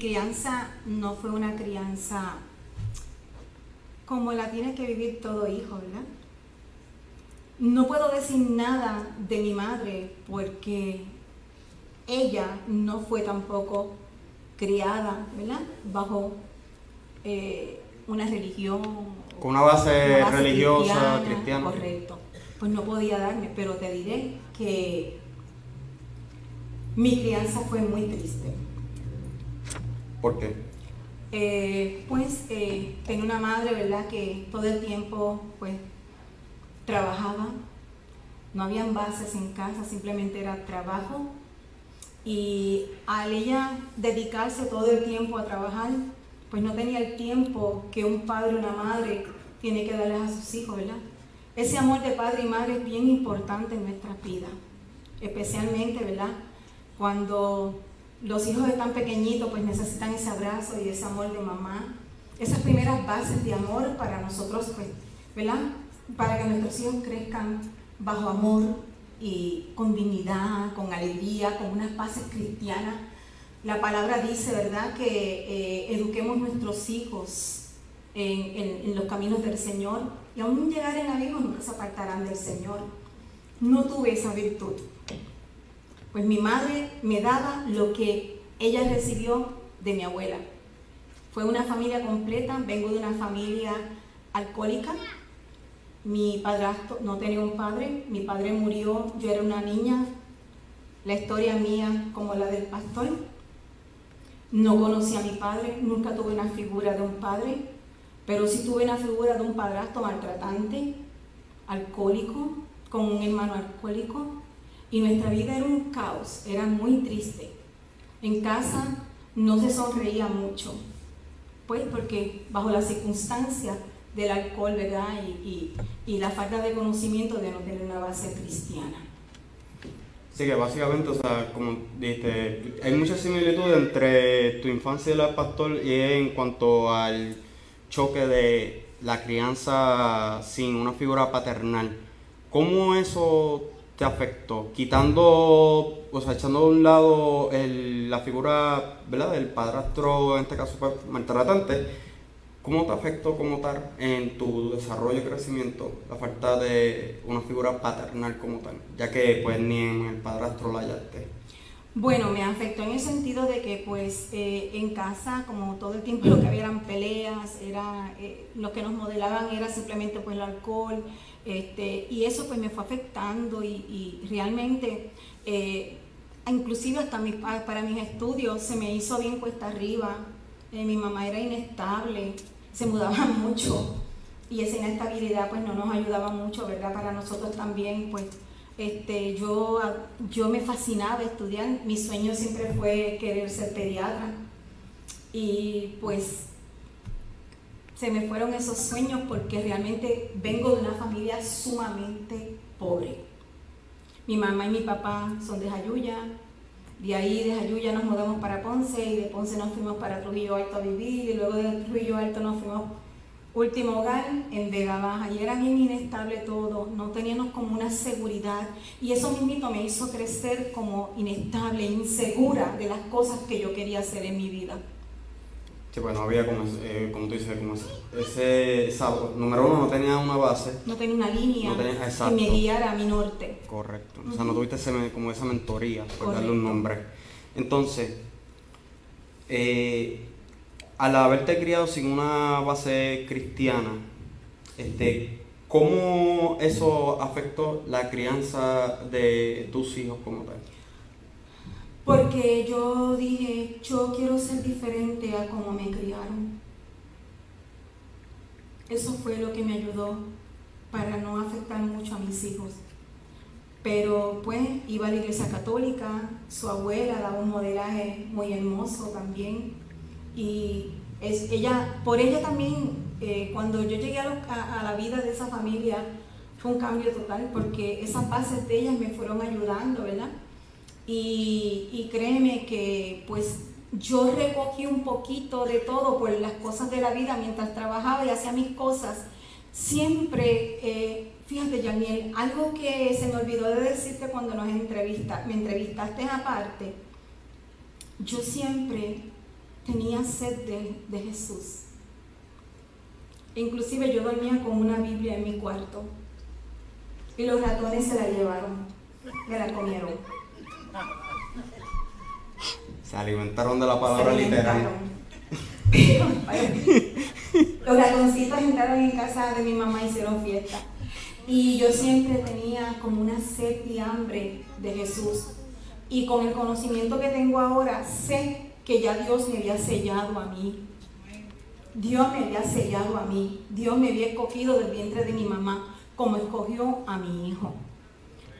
crianza no fue una crianza como la tiene que vivir todo hijo, ¿verdad? No puedo decir nada de mi madre porque ella no fue tampoco criada, ¿verdad? Bajo eh, una religión. Con una base, religiosa, cristiana, Correcto. Pues no podía darme, pero te diré que mi crianza fue muy triste. ¿Por qué? Eh, pues eh, tenía una madre, ¿verdad? Que todo el tiempo, pues, trabajaba. No habían bases en casa, simplemente era trabajo. Y al ella dedicarse todo el tiempo a trabajar, pues no tenía el tiempo que un padre o una madre tiene que darles a sus hijos, ¿verdad? Ese amor de padre y madre es bien importante en nuestras vidas, especialmente, ¿verdad? Cuando los hijos están pequeñitos, pues necesitan ese abrazo y ese amor de mamá. Esas primeras bases de amor para nosotros, pues, ¿verdad? Para que nuestros hijos crezcan bajo amor y con dignidad, con alegría, con unas bases cristianas. La palabra dice, ¿verdad?, que eh, eduquemos nuestros hijos en, en, los caminos del Señor y aún llegar en la hijos nunca se apartarán del Señor. No tuve esa virtud. Pues mi madre me daba lo que ella recibió de mi abuela. Fue una familia completa, vengo de una familia alcohólica. Mi padrastro no tenía un padre, mi padre murió, yo era una niña. La historia mía como la del pastor. No conocí a mi padre, nunca tuve una figura de un padre, pero sí tuve una figura de un padrastro maltratante, alcohólico, con un hermano alcohólico, y nuestra vida era un caos, era muy triste. En casa no se sonreía mucho, pues porque bajo las circunstancias del alcohol, ¿verdad? Y, la falta de conocimiento de no tener una base cristiana. Sí, que básicamente, o sea, como dijiste, hay mucha similitud entre tu infancia y la pastor y en cuanto al choque de la crianza sin una figura paternal. ¿Cómo eso te afectó? Quitando, o sea, echando a un lado la figura, ¿verdad? Del padrastro, en este caso maltratante, ¿cómo te afectó como tal en tu desarrollo y crecimiento la falta de una figura paternal como tal? Ya que pues ni en el padrastro la hallaste. Bueno, me afectó en el sentido de que pues eh, en casa, como todo el tiempo lo que había eran peleas, era, eh, lo que nos modelaban era simplemente pues el alcohol, este, y eso pues me fue afectando y, realmente, eh, inclusive hasta mis, para mis estudios se me hizo bien cuesta arriba. Eh, mi mamá era inestable, se mudaba mucho y esa inestabilidad pues no nos ayudaba mucho, ¿verdad? Para nosotros también pues este, yo, yo me fascinaba estudiar, mi sueño siempre fue querer ser pediatra y pues se me fueron esos sueños porque realmente vengo de una familia sumamente pobre. Mi mamá y mi papá son de Jayuya, de ahí de Jayuya nos mudamos para Ponce y de Ponce nos fuimos para Trujillo Alto a vivir y luego de Trujillo Alto nos fuimos último hogar en Vega Baja y era bien inestable todo, no teníamos como una seguridad y eso mismo me hizo crecer como inestable, insegura de las cosas que yo quería hacer en mi vida. Sí, pues no había como, eh, como tú dices, como ese, esa, número uno no tenía una base. No tenía una línea que me guiara a mi norte. Correcto. O sea, no tuviste como esa mentoría, por darle un nombre. Entonces, eh, al haberte criado sin una base cristiana, este, ¿cómo eso afectó la crianza de tus hijos como tal? Porque yo dije, yo quiero ser diferente a como me criaron. Eso fue lo que me ayudó para no afectar mucho a mis hijos. Pero pues iba a la iglesia católica, su abuela daba un modelaje muy hermoso también. Y es, ella, por ella también, eh, cuando yo llegué a, a la vida de esa familia, fue un cambio total porque esas bases de ellas me fueron ayudando, ¿verdad? Y, créeme que pues yo recogí un poquito de todo por las cosas de la vida mientras trabajaba y hacía mis cosas. Siempre, eh, fíjate, Daniel, algo que se me olvidó de decirte cuando nos entrevista, me entrevistaste aparte, yo siempre tenía sed de, de Jesús. Inclusive yo dormía con una Biblia en mi cuarto y los ratones se la llevaron, me la comieron. Se alimentaron de la palabra literal. los ratoncitos entraron en casa de mi mamá y hicieron fiesta. Y yo siempre tenía como una sed y hambre de Jesús. Y con el conocimiento que tengo ahora, sé que ya Dios me había sellado a mí. Dios me había sellado a mí. Dios me había escogido del vientre de mi mamá como escogió a mi hijo.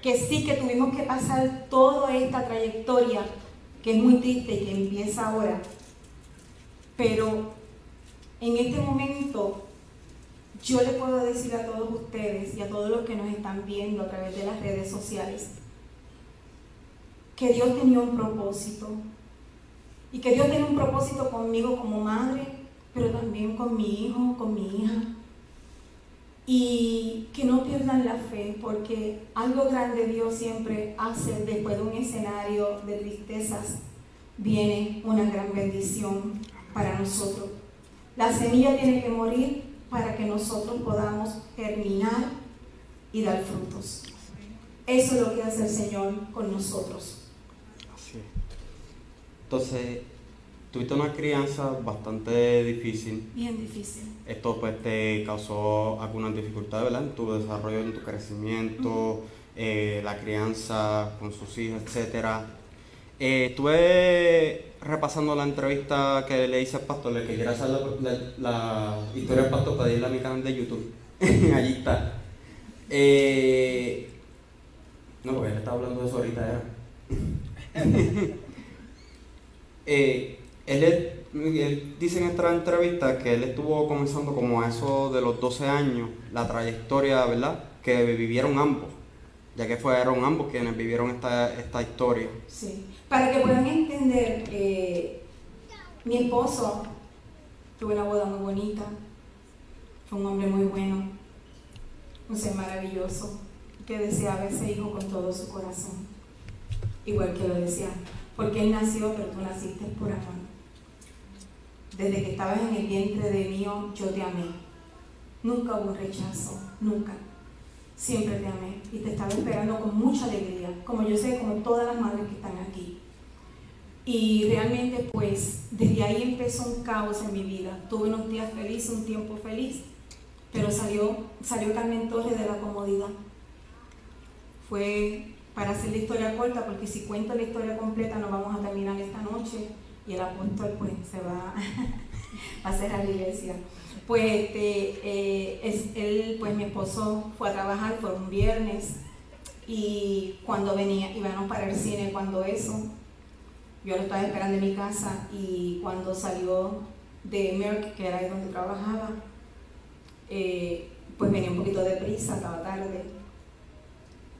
Que sí que tuvimos que pasar toda esta trayectoria que es muy triste y que empieza ahora. Pero en este momento yo le puedo decir a todos ustedes y a todos los que nos están viendo a través de las redes sociales que Dios tenía un propósito y que Dios tiene un propósito conmigo como madre, pero también con mi hijo, con mi hija. Y que no pierdan la fe, porque algo grande Dios siempre hace después de un escenario de tristezas, viene una gran bendición para nosotros. La semilla tiene que morir para que nosotros podamos germinar y dar frutos. Eso es lo que hace el Señor con nosotros. Así es. Entonces, tuviste una crianza bastante difícil. Bien difícil. Esto pues te causó algunas dificultades, ¿verdad? En tu desarrollo, en tu crecimiento, eh, la crianza con sus hijos, etcétera. Eh, estuve repasando la entrevista que le hice al pastor, le quería hacer la, historia del pastor, pedirla a mi canal de YouTube. Allí está. Eh, no, porque él estaba hablando de eso ahorita, era. eh, él, dice en esta entrevista que él estuvo comenzando como a eso de los 12 años, la trayectoria, ¿verdad? Que vivieron ambos ya que fueron ambos quienes vivieron esta, esta historia. Sí, para que puedan entender, eh, mi esposo tuvo una boda muy bonita, fue un hombre muy bueno, un ser maravilloso, que deseaba ese hijo con todo su corazón, igual que lo decía, porque él nació, pero tú naciste por amor. Desde que estabas en el vientre de mío, yo te amé. Nunca hubo rechazo, nunca siempre te amé y te estaba esperando con mucha alegría, como yo sé, como todas las madres que están aquí. Y realmente pues desde ahí empezó un caos en mi vida. Tuve unos días felices, un tiempo feliz, pero salió, salió Carmen Torres de la comodidad. Fue para hacer la historia corta, porque si cuento la historia completa no vamos a terminar esta noche y el apóstol pues se va a hacer a la iglesia pues este, eh, es, él, pues mi esposo fue a trabajar, fue un viernes, y cuando venía, íbamos para el cine, cuando eso, yo lo estaba esperando en mi casa, y cuando salió de Merck, que era ahí donde trabajaba, eh, pues venía un poquito de prisa, estaba tarde,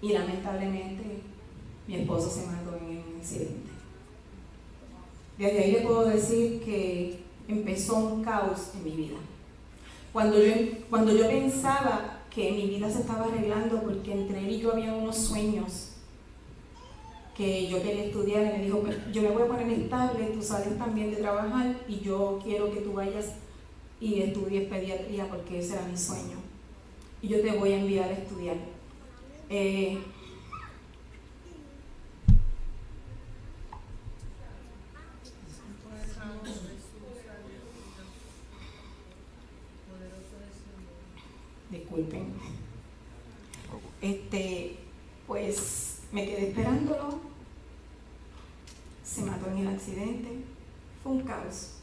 y lamentablemente mi esposo se mató en un accidente. Desde ahí le puedo decir que empezó un caos en mi vida. Cuando yo, cuando yo pensaba que mi vida se estaba arreglando porque entre él y yo había unos sueños que yo quería estudiar, y me dijo, yo me voy a poner estable, tú sales también de trabajar y yo quiero que tú vayas y estudies pediatría porque ese era mi sueño. Y yo te voy a enviar a estudiar. Eh, disculpen. Este, pues me quedé esperándolo. Se mató en el accidente. Fue un caos.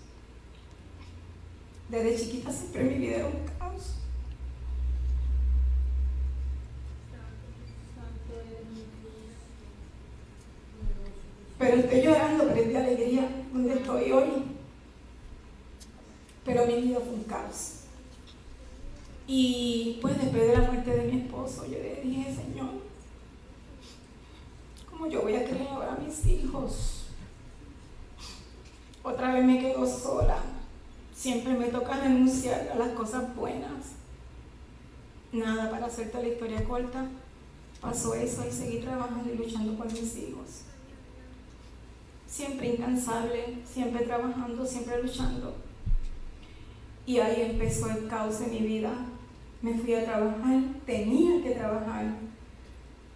Desde chiquita siempre mi vida era un caos. Pero estoy llorando, pero es de alegría donde estoy hoy. Pero mi vida fue un caos. Y pues después de la muerte de mi esposo, yo le dije, Señor, ¿cómo yo voy a creer ahora a mis hijos? Otra vez me quedo sola. Siempre me toca renunciar a las cosas buenas. Nada, para hacerte la historia corta, pasó eso y seguí trabajando y luchando por mis hijos. siempre incansable, siempre trabajando, siempre luchando. Y ahí empezó el caos de mi vida. Me fui a trabajar, tenía que trabajar.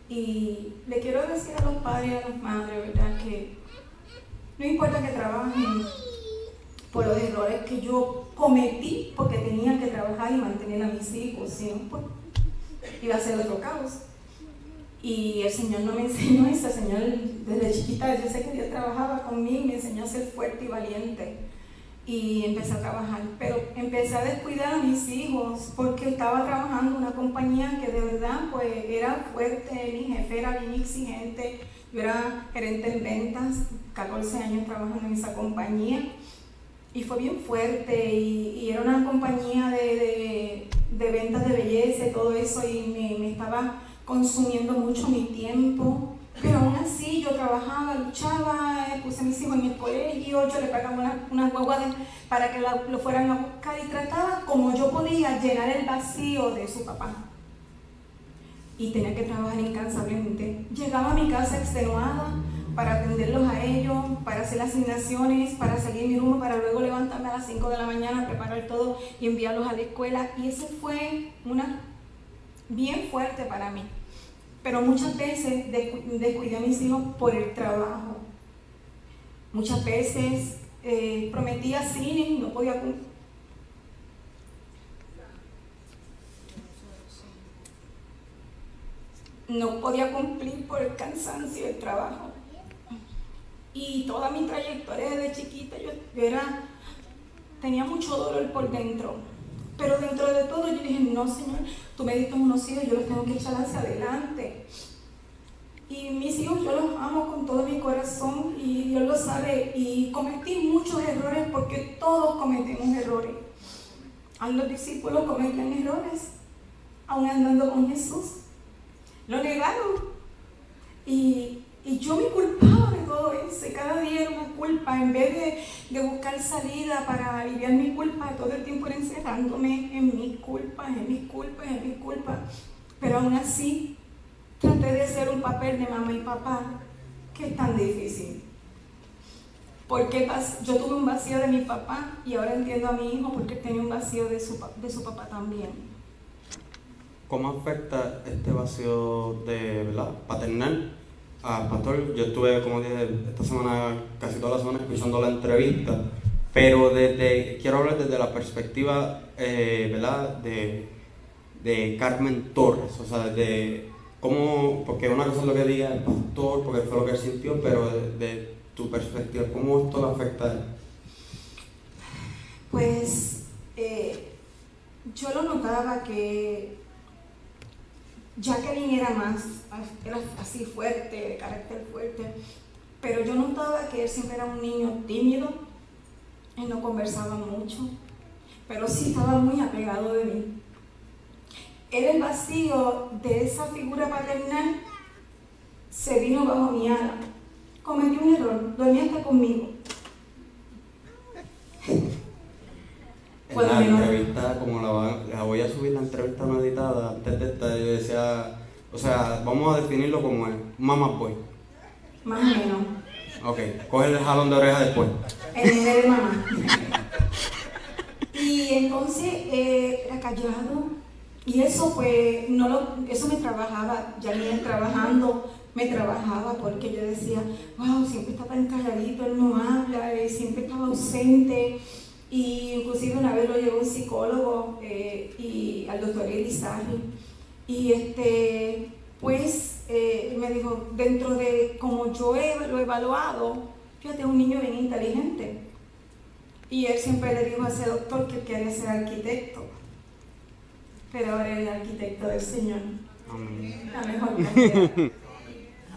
Y le quiero decir a los padres y a las madres, ¿verdad? Que no importa que trabajen por los errores que yo cometí porque tenía que trabajar y mantener a mis hijos, sino pues iba a ser otro caos. Y el Señor no me enseñó eso, el Señor desde chiquita, yo sé que Dios trabajaba conmigo, me enseñó a ser fuerte y valiente. Y empecé a trabajar, pero empecé a descuidar a mis hijos porque estaba trabajando en una compañía que de verdad pues era fuerte, mi jefe era bien exigente, yo era gerente en ventas, 14 años trabajando en esa compañía. Y fue bien fuerte y, era una compañía de, ventas de belleza y todo eso y me estaba consumiendo mucho mi tiempo, pero aún así yo trabajaba, luchaba, eh, puse a mis hijos en el colegio, yo le pagaba unas una guaguas para que lo fueran a buscar y trataba como yo podía llenar el vacío de su papá. Y tenía que trabajar incansablemente. Llegaba a mi casa extenuada para atenderlos a ellos, para hacer las asignaciones, para seguir mi rumbo, para luego levantarme a las 5 de la mañana, preparar todo y enviarlos a la escuela. Y eso fue una bien fuerte para mí. Pero muchas veces descuidé a mis hijos por el trabajo. Muchas veces eh, prometía cine y no podía cumplir. No podía cumplir por el cansancio del trabajo. Y toda mi trayectoria desde chiquita, yo era, tenía mucho dolor por dentro pero dentro de todo yo dije, no Señor, tú me diste unos hijos, yo los tengo que echar hacia adelante. Y mis hijos yo los amo con todo mi corazón y Dios lo sabe. Y cometí muchos errores porque todos cometemos errores. A los discípulos cometían errores, aún andando con Jesús. Lo negaron. Y, y yo me culpaba de cada día era una culpa. En vez de, de, buscar salida para aliviar mi culpa, todo el tiempo era encerrándome en mis culpas, en mis culpas, en mis culpas. Pero aún así, traté de hacer un papel de mamá y papá que es tan difícil. Porque yo tuve un vacío de mi papá y ahora entiendo a mi hijo porque tenía un vacío de su, de su papá también. ¿Cómo afecta este vacío de paternal Ah, pastor, yo estuve, como dije, esta semana, casi toda la semana escuchando la entrevista, pero desde, quiero hablar desde la perspectiva, eh, ¿verdad?, de, de, Carmen Torres, o sea, de cómo, porque una cosa es lo que diga el pastor, porque fue lo que él sintió, pero de, tu perspectiva, ¿cómo esto le afecta a él? Pues eh, yo lo notaba que Jacqueline era más, era así fuerte, de carácter fuerte, pero yo notaba que él siempre era un niño tímido, y no conversaba mucho, pero sí estaba muy apegado de mí. Era el vacío de esa figura paternal se vino bajo mi ala. Cometí un error, dormía hasta conmigo. En la entrevista, como la, voy a subir la entrevista meditada, antes de esta, yo decía, o sea, vamos a definirlo como el mamá boy. Más o menos. Ok, coge el jalón de oreja después. El de mamá. y entonces eh, era callado. Y eso pues, no lo, eso me trabajaba, ya ni trabajando, me trabajaba porque yo decía, wow, siempre está tan calladito, él no habla, eh, siempre estaba ausente. Y inclusive una vez lo llevó un psicólogo eh, y al doctor Elizarri. Y este, pues eh, me dijo, dentro de como yo lo he evaluado, fíjate, es un niño bien inteligente. Y él siempre le dijo a ese doctor que quería ser arquitecto. Pero ahora es el arquitecto del Señor. La mejor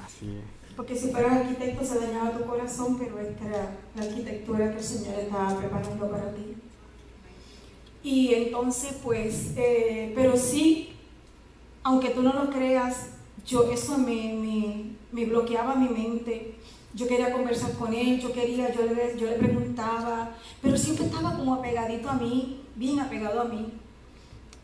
Así es. Porque si fueras arquitecto se dañaba tu corazón, pero esta era la arquitectura que el Señor estaba preparando para ti. Y entonces, pues, eh, pero sí, aunque tú no lo creas, yo eso me, me, bloqueaba mi mente. Yo quería conversar con él, yo quería, yo le, yo le preguntaba, pero siempre estaba como apegadito a mí, bien apegado a mí.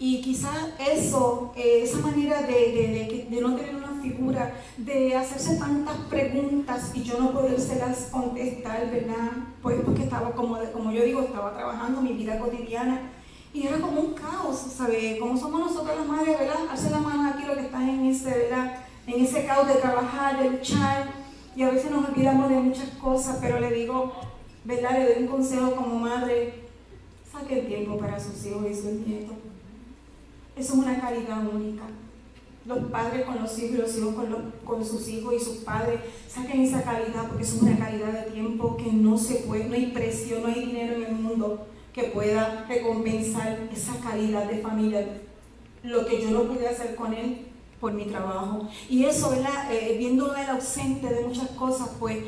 Y quizás eso, eh, esa manera de, de, de, no tener una figura, de hacerse tantas preguntas y yo no podérselas contestar, ¿verdad? Pues porque estaba, como, como yo digo, estaba trabajando mi vida cotidiana y era como un caos, ¿sabes? Como somos nosotros las madres, ¿verdad? Hacer la mano aquí lo que está en ese, ¿verdad? En ese caos de trabajar, de luchar y a veces nos olvidamos de muchas cosas, pero le digo, ¿verdad? Le doy un consejo como madre, saque el tiempo para sus hijos y sus nietos eso es una caridad única. Los padres con los hijos y los hijos con, sus hijos y sus padres saquen esa calidad porque es una calidad de tiempo que no se puede, no hay precio, no hay dinero en el mundo que pueda recompensar esa calidad de familia. Lo que yo no pude hacer con él por mi trabajo. Y eso, ¿verdad? Eh, viendo él ausente de muchas cosas, pues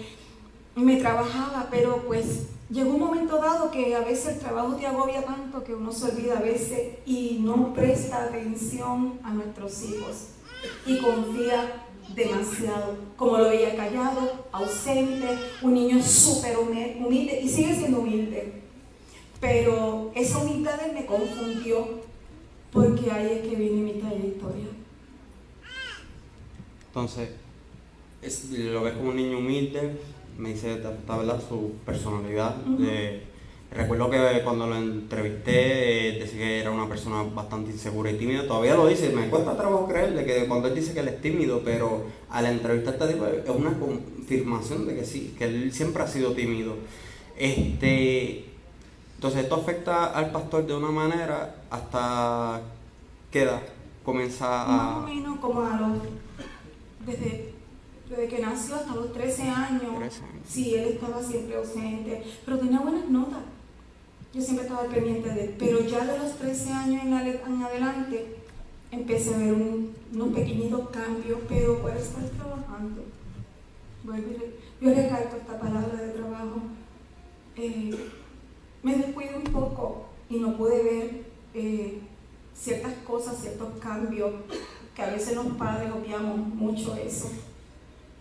me trabajaba, pero pues llegó un momento dado que a veces el trabajo te agobia tanto que uno se olvida a veces y no presta atención a nuestros hijos y confía demasiado, como lo veía callado, ausente, un niño súper humilde y sigue siendo humilde. Pero esa humildad me confundió porque ahí es que viene mi trayectoria. Entonces, lo ves como un niño humilde, me dice ¿verdad? su personalidad. recuerdo que cuando lo entrevisté eh, decía que era una persona bastante insegura y tímida. Todavía lo dice, me cuesta trabajo creerle que cuando él dice que él es tímido, pero al entrevistarte es una confirmación de que sí, que él siempre ha sido tímido. Este, entonces esto afecta al pastor de una manera hasta qué edad comienza a... Más o menos como a los... desde desde que nació hasta los 13 años. Sí, él estaba siempre ausente, pero tenía buenas notas. Yo siempre estaba pendiente de él. Pero ya de los 13 años en, adelante empecé a ver unos pequeñitos cambios, pero por estar trabajando. yo recalco esta palabra de trabajo. Eh, me descuido un poco y no pude ver eh, ciertas cosas, ciertos cambios, que a veces los padres obviamos mucho eso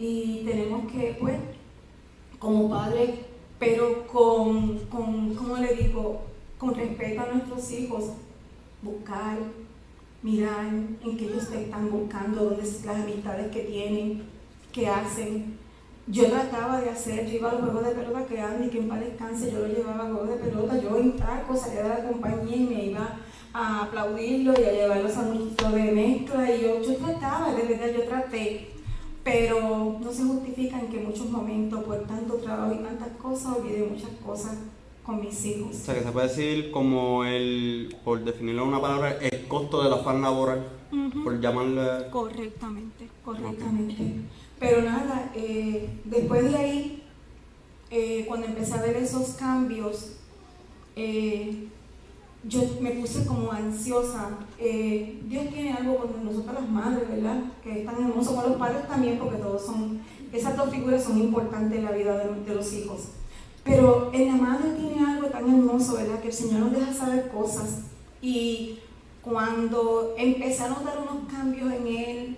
y tenemos que, pues, como padres, pero con, con, ¿cómo le digo? Con respeto a nuestros hijos, buscar, mirar en qué ellos están buscando, dónde las amistades que tienen, qué hacen. Yo trataba de hacer, yo iba a los juegos de pelota que Andy, que en paz descanse, yo lo llevaba a juegos de pelota, yo en taco salía de la compañía y me iba a aplaudirlo y a llevar los anuncios de mezcla y yo, yo trataba, de verdad yo traté pero no se justifica en que en muchos momentos, por tanto trabajo y tantas cosas, olvidé muchas cosas con mis hijos. O sea, que se puede decir como el, por definirlo en una palabra, el costo del afán laboral, por llamarle... Correctamente, correctamente. Pero nada, eh, después de ahí, eh, cuando empecé a ver esos cambios, eh, yo me puse como ansiosa. Eh, Dios tiene algo con nosotros las madres, ¿verdad? Que es tan hermoso con los padres también, porque todos son, esas dos figuras son importantes en la vida de, los hijos. Pero en la madre tiene algo tan hermoso, ¿verdad? Que el Señor nos deja saber cosas. Y cuando empecé a notar unos cambios en él,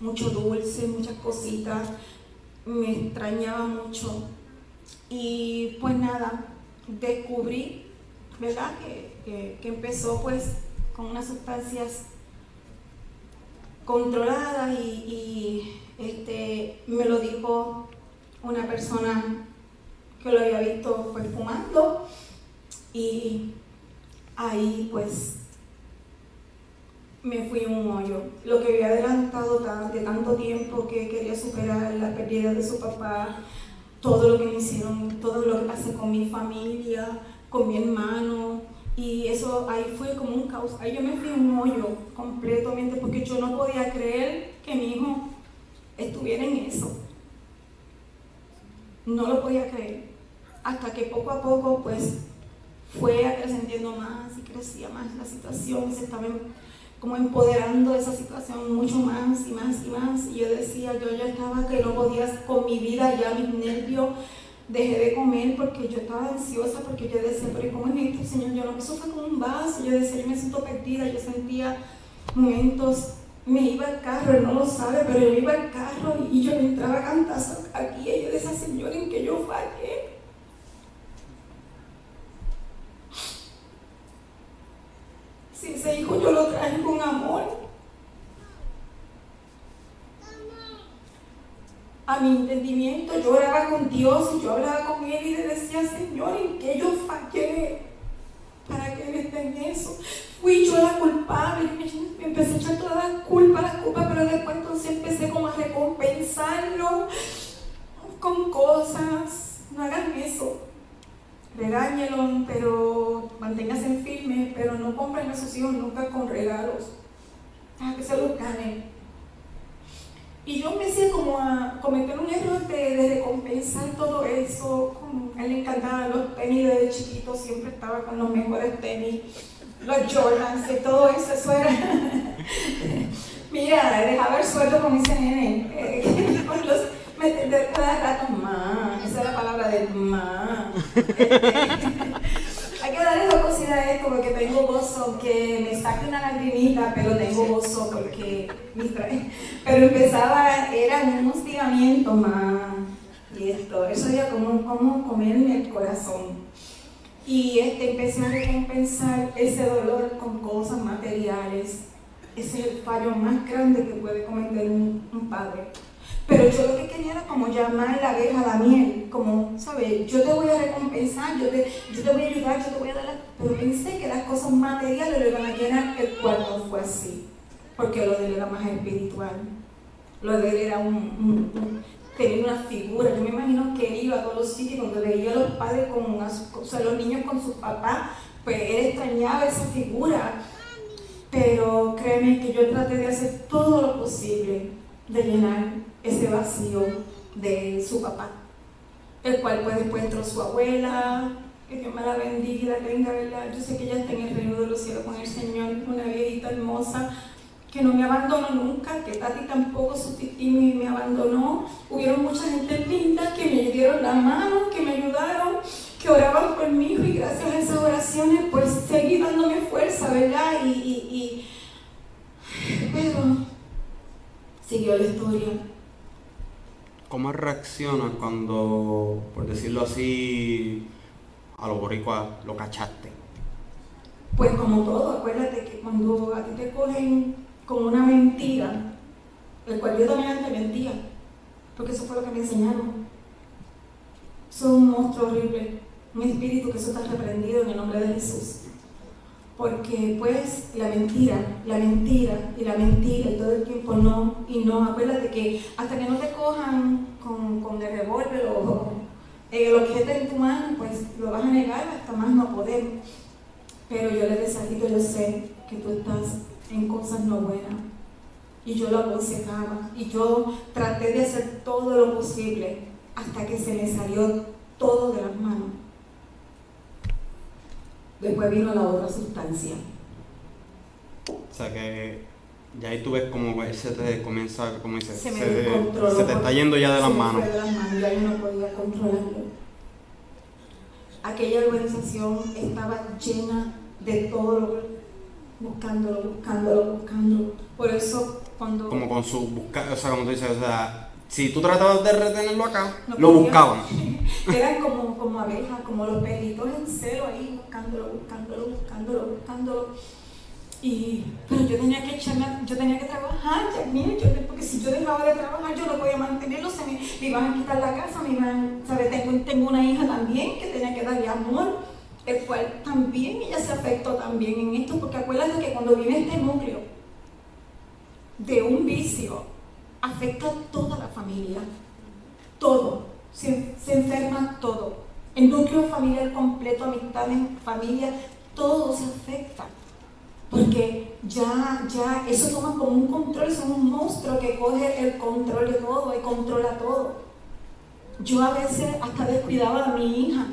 mucho dulce, muchas cositas, me extrañaba mucho. Y pues nada, descubrí, ¿verdad? Que que, empezó pues con unas sustancias controladas y, este, me lo dijo una persona que lo había visto pues fumando y ahí pues me fui un hoyo. Lo que había adelantado de tanto tiempo que quería superar la pérdida de su papá, todo lo que me hicieron, todo lo que pasé con mi familia, con mi hermano, y eso ahí fue como un caos. Ahí yo me fui un hoyo completamente porque yo no podía creer que mi hijo estuviera en eso. No lo podía creer. Hasta que poco a poco pues fue creciendo más y crecía más la situación, se estaba como empoderando de esa situación mucho más y más y más. Y yo decía, yo ya estaba que no podía con mi vida, ya mis nervios dejé de comer porque yo estaba ansiosa, porque yo decía, pero ¿cómo es esto, Señor? Yo no, eso fue como un vaso, yo decía, yo me siento perdida, yo sentía momentos, me iba al carro, él no lo sabe, pero yo iba al carro y yo entraba a aquí, y yo decía, Señor, en que yo fallé. Si ese hijo yo lo traje a mi entendimiento, yo oraba con Dios y yo hablaba con Él y le decía, Señor, ¿en qué yo fallé? Para que Él esté en eso. Fui yo la culpable, me empecé a echar toda la culpa, la culpa, pero después entonces empecé como a recompensarlo con cosas. No hagan eso. Regáñelo, pero manténgase firme, pero no compren a sus hijos nunca con regalos. Deja que se los ganen. Y yo empecé como a cometer un error de, recompensar todo eso. a él le encantaban los tenis desde chiquito, siempre estaba con los mejores tenis, los Jordans y todo eso, eso era. Mira, dejaba el sueldo con ese nene. Eh, de cada rato, ma, esa es la palabra de ma. Que jocosidad a esto porque tengo gozo, que me saque una lagrimita, pero tengo gozo porque Pero empezaba, era un hostigamiento más. Y esto, eso era como, como comerme el corazón. Y este, empecé a recompensar ese dolor con cosas materiales. Ese es el fallo más grande que puede cometer un, un padre. Pero yo lo que quería era como llamar la abeja a la miel, como, ¿sabes? Yo te voy a recompensar, yo te, yo te voy a ayudar, yo te voy a dar la... Pero pensé que las cosas materiales lo iban a llenar, el cual fue así, porque lo de él era más espiritual. Lo de él era un, tenía una figura. Yo me imagino que él iba a todos los sitios cuando veía a los padres con, o sea, los niños con sus papás, pues él extrañaba esa figura. Pero créeme que yo traté de hacer todo lo posible de llenar ese vacío de su papá, el cual pues después entró su abuela, que Dios me la bendiga y la tenga, ¿verdad? Yo sé que ella está en el reino de los cielos con el Señor, una viejita hermosa, que no me abandonó nunca, que Tati tampoco su titi me, abandonó. Hubieron mucha gente linda que me dieron la mano, que me ayudaron, que oraban por mí y gracias a esas oraciones pues seguí dándome fuerza, ¿verdad? Y, y, y... pero siguió la historia ¿Cómo reaccionas cuando, por decirlo así, a los boricuas lo cachaste? Pues como todo, acuérdate que cuando a ti te cogen como una mentira, el cual yo también antes mentía, porque eso fue lo que me enseñaron. Son un monstruo horrible, un espíritu que eso está reprendido en el nombre de Jesús porque pues la mentira, la mentira y la mentira y todo el tiempo no y no, acuérdate que hasta que no te cojan con, con el revólver o el objeto en tu mano, pues lo vas a negar hasta más no poder. Pero yo le que yo sé que tú estás en cosas no buenas. Y yo lo aconsejaba. Y yo traté de hacer todo lo posible hasta que se me salió todo de las manos. Después vino la otra sustancia. O sea que ya ahí tú ves como se te comienza, como dice, se, se, te está yendo ya de las manos. de las manos, ya no podía controlarlo. Aquella organización estaba llena de todo lo buscándolo, buscándolo, buscándolo. Por eso cuando... Como con su busca, o sea, como tú dices, o sea, si tú tratabas de retenerlo acá, lo buscaban. Eran como, como abejas, como los perritos en celo ahí, buscándolo, buscándolo, buscándolo, buscándolo. Y, pero yo tenía que echarme, yo tenía que trabajar, ya, yo, porque si yo dejaba de trabajar yo no podía mantenerlo, se me, me iban a quitar la casa, me iban, ¿sabes? Tengo, tengo una hija también que tenía que darle amor, el cual también ella se afectó también en esto, porque acuérdate que cuando viene este núcleo de un vicio, afecta a toda la familia, todo, se, enferma todo. El núcleo familiar completo, amistades, familia, todo se afecta. Porque ya, ya, eso toma como un control, es un monstruo que coge el control de todo y controla todo. Yo a veces hasta descuidaba a mi hija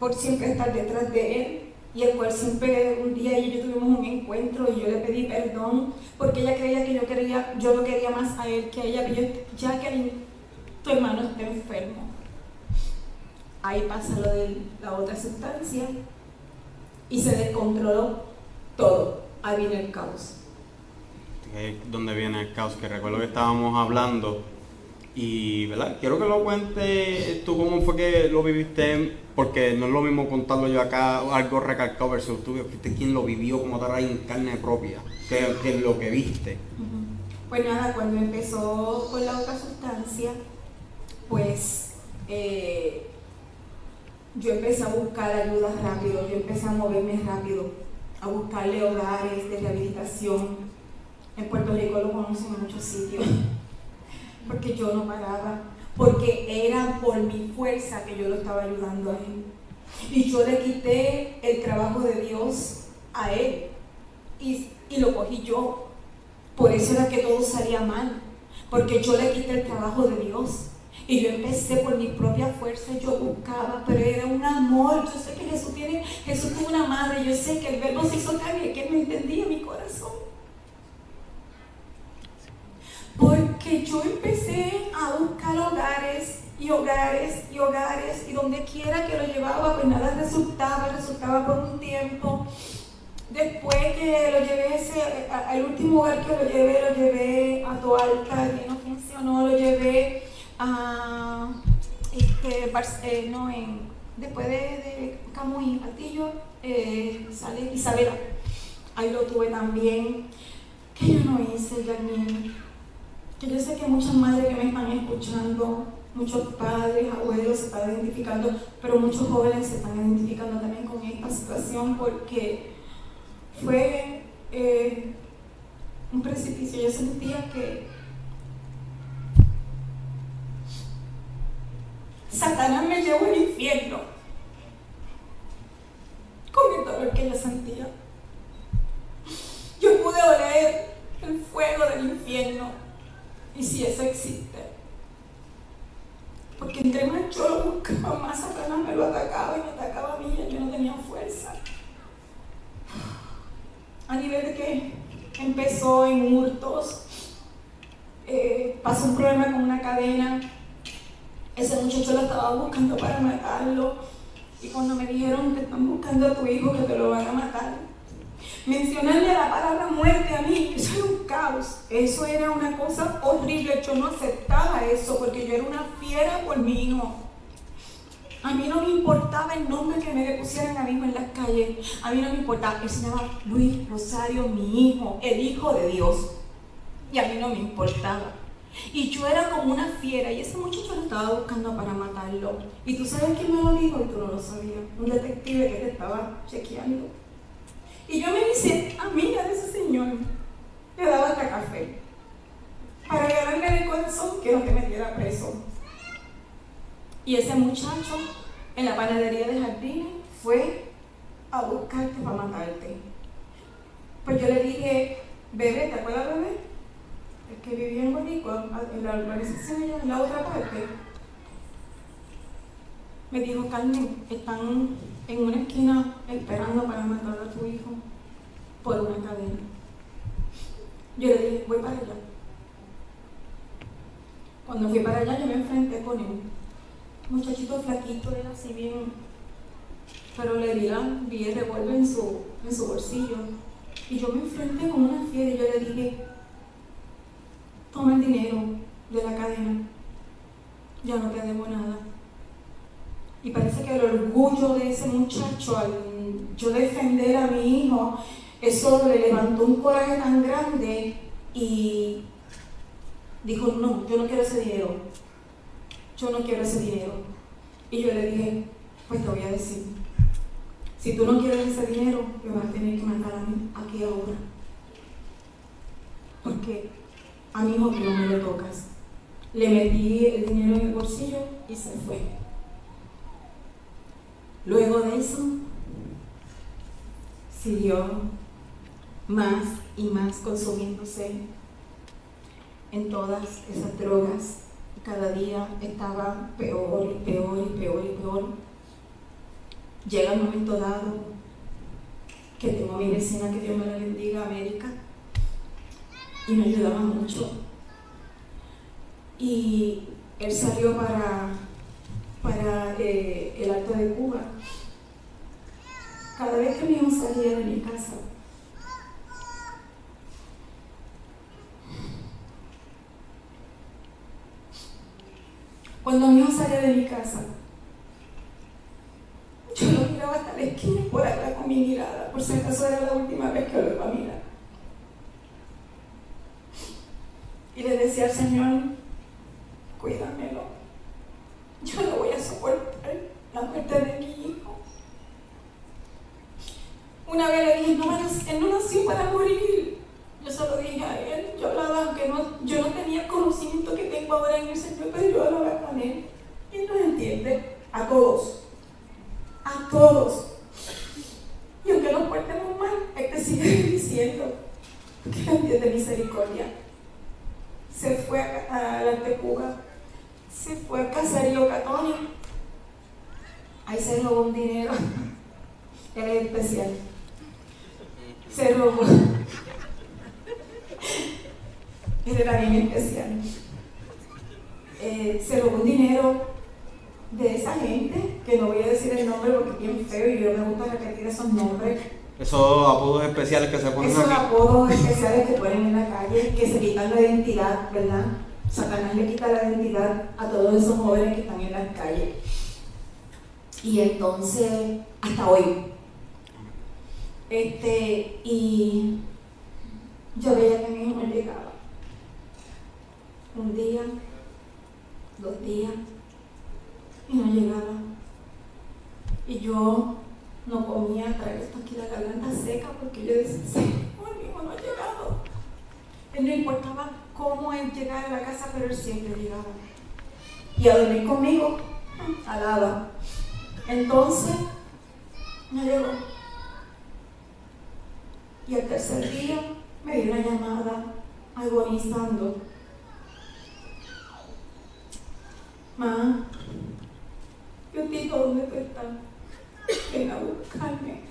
por siempre estar detrás de él y el cual siempre un día y yo tuvimos un encuentro y yo le pedí perdón porque ella creía que yo quería, yo lo quería más a él que a ella, ya que tu hermano está enfermo. Ahí pasa lo de la otra sustancia y se descontroló todo. Ahí viene el caos. Ahí es donde viene el caos, que recuerdo que estábamos hablando y, ¿verdad? Quiero que lo cuentes tú cómo fue que lo viviste, porque no es lo mismo contarlo yo acá, algo recalcado versus tú, fuiste quien lo vivió como tal en carne propia, que, que lo que viste. Pues nada, cuando empezó con la otra sustancia, pues eh, yo empecé a buscar ayuda rápido, yo empecé a moverme rápido, a buscarle hogares de rehabilitación. En Puerto Rico lo conocen en muchos sitios, porque yo no paraba, porque era por mi fuerza que yo lo estaba ayudando a él. Y yo le quité el trabajo de Dios a él y, y lo cogí yo. Por eso era que todo salía mal, porque yo le quité el trabajo de Dios. Y yo empecé por mi propia fuerza, yo buscaba, pero era un amor. Yo sé que Jesús tiene, Jesús tuvo una madre, yo sé que el verbo se hizo carne, que me entendía mi corazón. Porque yo empecé a buscar hogares y hogares y hogares y donde quiera que lo llevaba, pues nada resultaba, resultaba por un tiempo. Después que lo llevé ese, al último hogar que lo llevé, lo llevé a Toalta y no funcionó, lo llevé a este, eh, no, en, después de, Camuy, Patillo, eh, sale Isabela. Ahí lo tuve también. Que yo no hice, Janine? Que yo sé que muchas madres que me están escuchando, muchos padres, abuelos se están identificando, pero muchos jóvenes se están identificando también con esta situación porque fue eh, un precipicio. Yo sentía que Satanás me llevó al infierno con el dolor que yo sentía. Yo pude oler el fuego del infierno si eso existe. Porque entre más yo lo buscaba, más Satanás me lo atacaba y me atacaba a mí y yo no tenía fuerza. A nivel de que empezó en hurtos, eh, pasó un problema con una cadena ese muchacho lo estaba buscando para matarlo. Y cuando me dijeron que están buscando a tu hijo, que te lo van a matar, mencionarle la palabra muerte a mí, eso era un caos. Eso era una cosa horrible. Yo no aceptaba eso porque yo era una fiera por mi hijo. A mí no me importaba el nombre que me le pusieran a mismo en las calles. A mí no me importaba. Él se llamaba Luis Rosario, mi hijo, el hijo de Dios. Y a mí no me importaba. Y yo era como una fiera y ese muchacho lo estaba buscando para matarlo. Y tú sabes quién me lo dijo y tú no lo sabías. Un detective que te estaba chequeando. Y yo me hice amiga de ese señor. Le daba hasta café. Para ganarle el corazón que no te metiera preso. Y ese muchacho en la panadería de jardines fue a buscarte para matarte. Pues yo le dije, bebé, ¿te acuerdas, bebé? que vivía en Boricua, en la en la otra parte, me dijo, Carmen, están en una esquina esperando para matar a tu hijo por una cadena. Yo le dije, voy para allá. Cuando fui para allá, yo me enfrenté con él. Muchachito flaquito, era así bien, pero le di, la, vi el revólver en su, en su bolsillo. Y yo me enfrenté con una fiera y yo le dije, toma el dinero de la cadena, ya no te debo nada. Y parece que el orgullo de ese muchacho al yo defender a mi hijo, eso le levantó un coraje tan grande y dijo, no, yo no quiero ese dinero, yo no quiero ese dinero. Y yo le dije, pues te voy a decir, si tú no quieres ese dinero, me vas a tener que matar a mí aquí ahora. Porque a mi hijo no me lo tocas. Le metí el dinero en el bolsillo y se fue. Luego de eso, siguió más y más consumiéndose en todas esas drogas. Cada día estaba peor y peor y peor y peor. Llega el momento dado que tengo mi vecina, que Dios me la bendiga, América, y me ayudaba mucho. Y él salió para, para eh, el Alto de Cuba. Cada vez que mi hijo salía de mi casa, cuando mi hijo salía de mi casa, yo lo miraba hasta la esquina por acá con mi mirada, por si acaso era la última vez que lo iba a mirar. le decía al Señor, cuídamelo. Yo soportar la muerte de mi hijo. Una vez le dije, no, él no nació para morir. Yo se lo dije a él. Yo hablaba, aunque no, yo no tenía conocimiento que tengo ahora en el Señor, pero yo hablaba con él. Y él nos entiende a todos. A todos. Y aunque nos portemos mal, hay que seguir diciendo que es Dios de misericordia. Se fue a, la Cuba, se fue a Caserío Catonia. Ahí se robó un dinero. Era especial. Se robó. Él era bien especial. Eh, se robó un dinero de esa gente, que no voy a decir el nombre porque es bien feo y yo me gusta repetir esos nombres. Esos apodos especiales que se ponen Esos apodos especiales que ponen en la calle, que se quitan la identidad, ¿verdad? Satanás le quita la identidad a todos esos jóvenes que están en las calles. Y entonces, hasta hoy. Este, y yo veía que mi hijo llegaba. Un día, dos días, y no llegaba. Y yo no comía, traía esto aquí la garganta seca porque yo decía, mi hijo no ha llegado. Él no importaba cómo él llegara a la casa, pero él siempre llegaba. Y a dormir conmigo, alaba. Entonces, no llegó. Y al tercer día me dio una llamada agonizando. Ma, Dios ¿dónde tú estás? Ven a buscarme.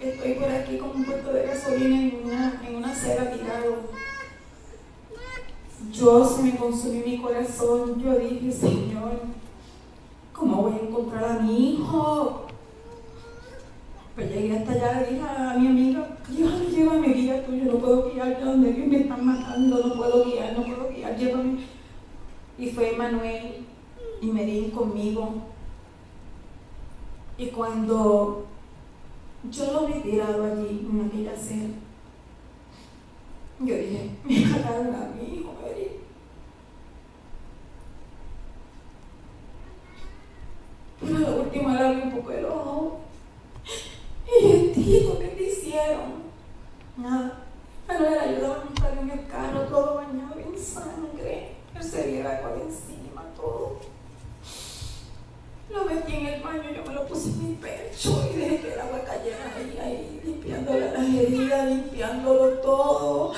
Estoy por aquí con un puesto de gasolina en una, en una acera tirado. Yo se me consumí mi corazón. Yo dije, Señor, ¿cómo voy a mi hijo? Pues llegué hasta allá, le dije a mi amiga, llévame, llévame, guía tú, yo no puedo guiar, donde me están matando, no puedo guiar, no puedo guiar, llévame. Y fue Manuel y me di conmigo. Y cuando yo lo vi tirado allí en aquella acera, yo dije, me mataron a mi hijo, Mary. Última le abrí un poco el ojo. Y el tipo que te hicieron. Nada. Pero él ayudaba a montar en el carro, todo bañado en sangre. Él se viera encima, todo. Lo metí en el baño, yo me lo puse en mi pecho y dejé que el agua cayera ahí, ahí, limpiándole las heridas, limpiándolo todo.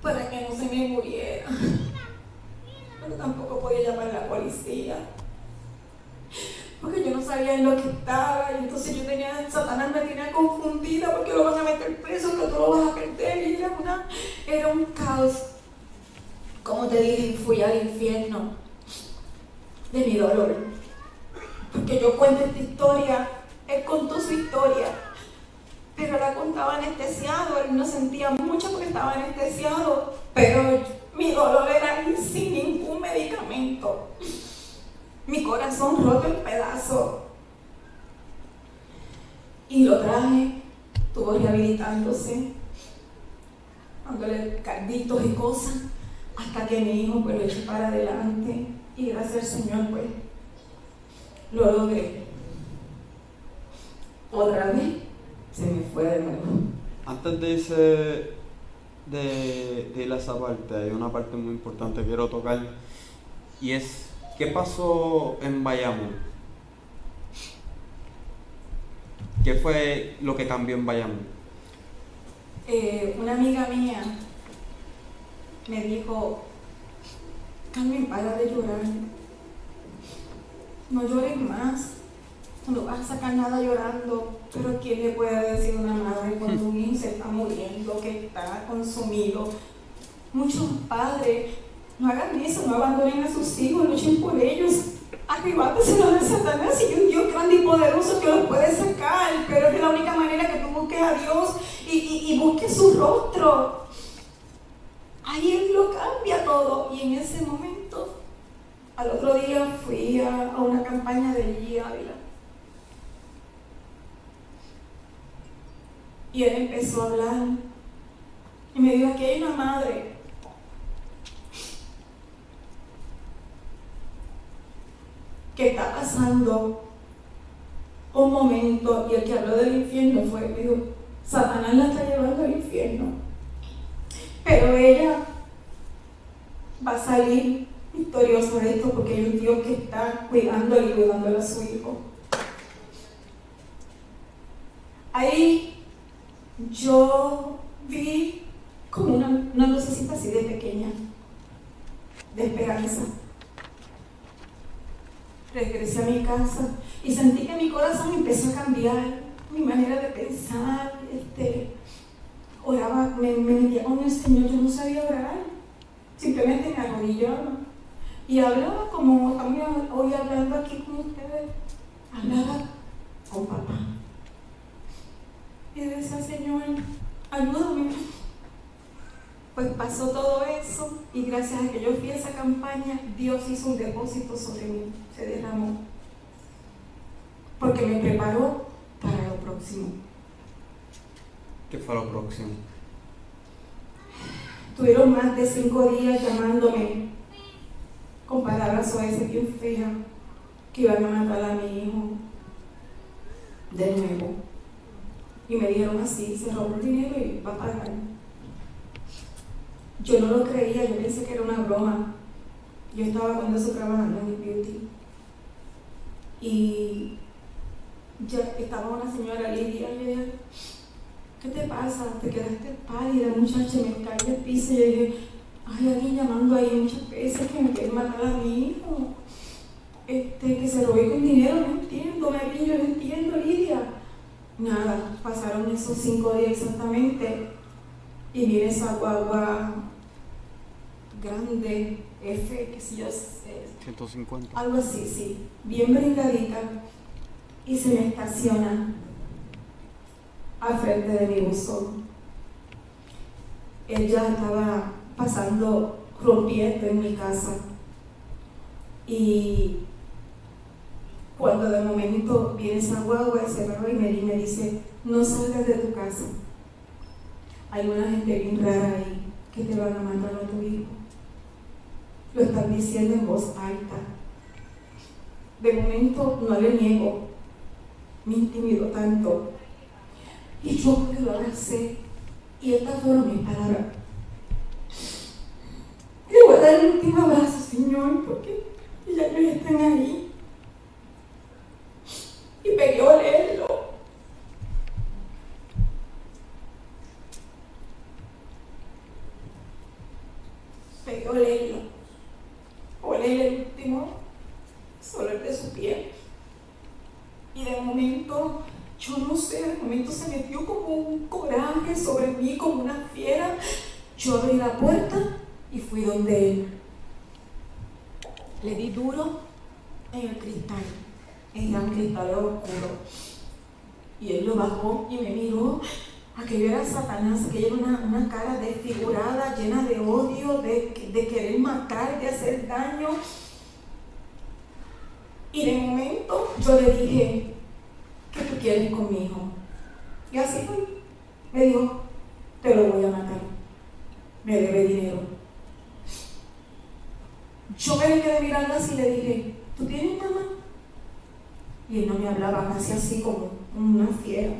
Para que no se me muriera. Pero tampoco podía llamar a la policía. Porque yo no sabía en lo que estaba. Y entonces yo tenía, Satanás me tenía confundida porque lo van a meter preso, que tú lo vas a perder. Y era, una, era un caos. Como te dije, fui al infierno de mi dolor. Porque yo cuento esta historia, él contó su historia, pero la contaba anestesiado, él no sentía mucho porque estaba anestesiado, pero Mi corazón roto en pedazos. Y lo traje, estuvo rehabilitándose, dándole carditos y cosas, hasta que mi hijo pues lo echó para adelante y gracias al Señor, pues, lo logré. Otra vez se me fue de nuevo. Antes de irse de, esa parte, hay una parte muy importante que quiero tocar y es ¿qué pasó en Bayamón? ¿Qué fue lo que cambió en Bayamón? Eh, una amiga mía me dijo, Carmen, para de llorar. No llores más. No vas a sacar nada llorando. Pero ¿quién le puede decir a una madre cuando un hijo se está muriendo, que está consumido? Muchos padres no hagan eso, no abandonen a sus hijos, luchen por ellos. Arrebáteselo de Satanás y un Dios grande y poderoso que los puede sacar, pero es la única manera que tú busques a Dios y, busques su rostro ahí Él lo cambia todo. Y en ese momento, al otro día fui a, una campaña de G. Ávila. Y él empezó a hablar Y me dijo, aquí hay una madre. Que está pasando un momento y el que habló del infierno fue, dijo, Satanás la está llevando al infierno. Pero ella va a salir victoriosa de esto porque hay un Dios que está cuidando y cuidando a su hijo. Ahí yo vi como una, una lucecita así de pequeña, de esperanza. Regresé a mi casa y sentí que mi corazón empezó a cambiar, mi manera de pensar, este, oraba, me, me con el Señor, yo no sabía orar, simplemente me arrodillaba y hablaba como también hoy hablando aquí con ustedes, hablaba con papá. Y decía, Señor, ayúdame. Pues pasó todo eso y gracias a que yo fui a esa campaña, Dios hizo un depósito sobre mí, se derramó. Porque me preparó para lo próximo. ¿Qué fue lo próximo? Tuvieron más de cinco días llamándome con palabras ese bien feas que iban a matar a mi hijo de nuevo. Y me dijeron así, se robó el dinero y va a pagar. Yo no lo creía, yo pensé que era una broma. Yo estaba cuando eso trabajando en beauty. Y ya estaba una señora Lidia y ella, ¿qué te pasa? Te quedaste pálida, muchacha, me caí del piso y yo dije, ay, alguien llamando ahí muchas veces que me quieren matar a mi hijo. Este, que se robé con dinero, no entiendo, me yo no entiendo, Lidia. Nada, pasaron esos cinco días exactamente y viene esa guagua grande, F, que si yo sé. 150. Algo así, sí. Bien brindadita. Y se me estaciona al frente de mi buzón. Ella estaba pasando, rompiendo en mi casa. Y cuando de momento viene esa guagua, se me y me dice, no salgas de tu casa. Hay una gente bien rara ahí que te van a matar a tu hijo. Lo están diciendo en voz alta. De momento no le niego, me intimidó tanto. Y yo lo abracé. Y estas fueron mis palabras. Le voy a dar el último abrazo, Señor, porque ya ellos están ahí. Y pegué a olerlo. Olerlo. Oler el último, solo el de su piel. Y de momento, yo no sé, de momento se metió como un coraje sobre mí, como una fiera. Yo abrí la puerta y fui donde él. Le di duro en el cristal, en el cristal oscuro. Y él lo bajó y me miró. Aquello era Satanás, aquello era una, una cara desfigurada, llena de odio, de, de querer matar, de hacer daño. Y de momento yo le dije, ¿qué tú quieres conmigo? Y así fue. Me dijo, te lo voy a matar. Me debe dinero. Yo me quedé mirando así y le dije, ¿tú tienes mamá? Y él no me hablaba casi así como una fiera.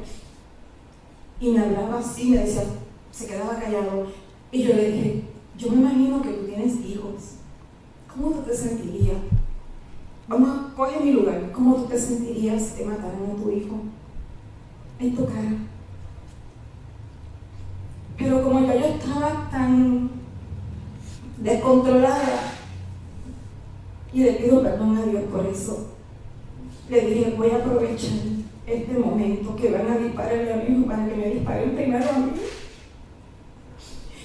Y me hablaba así, me decía, se quedaba callado. Y yo le dije, yo me imagino que tú tienes hijos. ¿Cómo tú te sentirías? Vamos a coger mi lugar. ¿Cómo tú te sentirías si te mataran a tu hijo? En tu cara. Pero como ya yo estaba tan descontrolada, y le pido perdón a Dios por eso, le dije, voy a aprovechar este momento que van a dispararle a mi hijo para que me disparen primero a mí.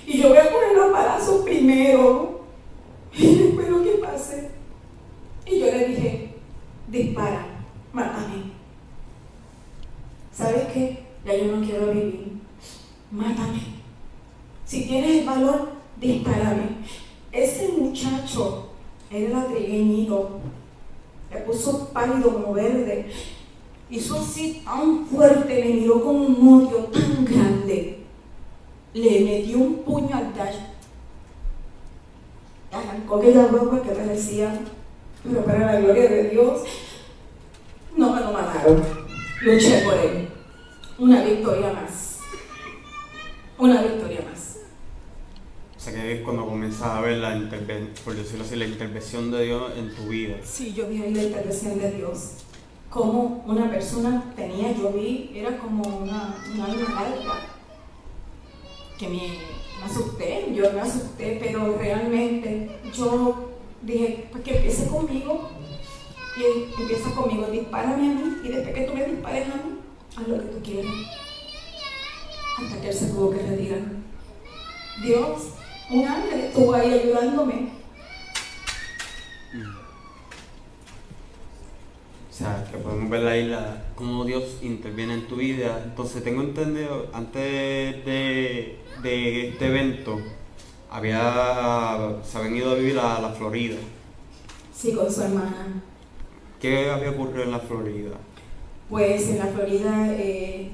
Y yo voy a poner los palazos primero y espero que pase. Y yo le dije, dispara, mátame. ¿Sabes qué? Ya yo no quiero vivir. Mátame. Si tienes el valor, dispárame. Ese muchacho era trigueñito. Le puso pálido como verde. Hizo así tan fuerte, me miró con un odio tan grande. le metió un puño al dash. Arrancó aquella ropa que parecía, pero para la gloria de Dios, no me lo mataron. Luché por él. Una victoria más. Una victoria más. O sea que es cuando comienzas a ver la intervención, por decirlo así, la intervención de Dios en tu vida. Sí, yo vi ahí la intervención de Dios. Como una persona tenía, yo vi, era como una, una alma larga. Que me, asusté, yo me asusté, pero realmente yo dije, pues que empiece conmigo. Y empieza conmigo, dispárame a mí, y después que tú me dispares a mí, haz lo que tú quieras. Hasta que él se tuvo que retirar. Dios, un ángel estuvo ahí ayudándome. Sea, que podemos ver ahí la, cómo Dios interviene en tu vida. Entonces tengo entendido, antes de, de este evento, había, se habían ido a vivir a la Florida. Sí, con su hermana. ¿Qué había ocurrido en la Florida? Pues en la Florida eh,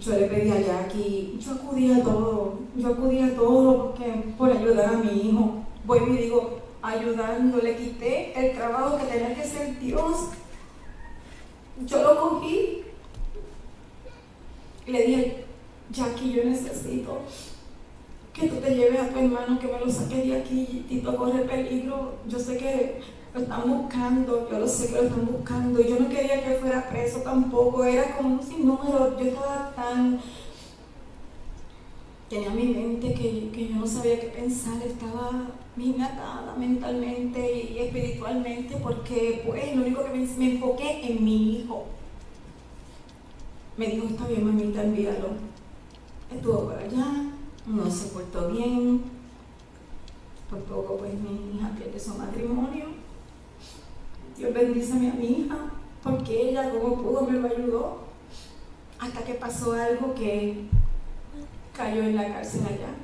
yo le pedí a Jackie, yo acudí a todo, yo acudí a todo porque, por ayudar a mi hijo. Voy y digo, ayudando, le quité el trabajo que tenía que ser Dios. Yo lo cogí y le dije, Jackie, yo necesito que tú te lleves a tu hermano, que me lo saques de aquí, Tito corre peligro. Yo sé que lo están buscando, yo lo sé que lo están buscando. Yo no quería que fuera preso tampoco, era como un sinnúmero. Yo estaba tan. Tenía mi mente que, que yo no sabía qué pensar, estaba bien atada mentalmente y espiritualmente porque, pues, lo único que me, me enfoqué en mi hijo. Me dijo, está bien, mamita, envíalo. Estuvo por allá, no se portó bien. Por poco, pues, mi hija pierde su matrimonio. Dios bendice a mi hija, porque ella como pudo me lo ayudó, hasta que pasó algo que cayó en la cárcel allá.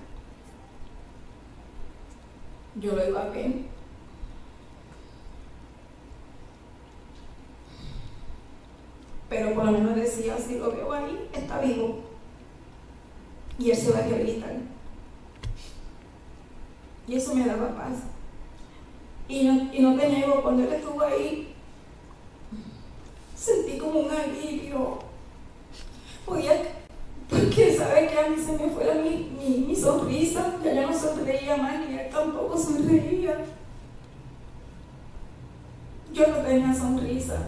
Yo lo iba a ver. Pero por lo menos decía, si lo veo ahí, está vivo. Y él se va a rehabilitar. Y eso me daba paz. Y no, y no te niego, cuando él estuvo ahí, sentí como un alivio. Podía, porque sabes que a mí se me fue mi, mi, mi sonrisa, ya no sonreía más, ni él tampoco sonreía. Yo no tenía sonrisa.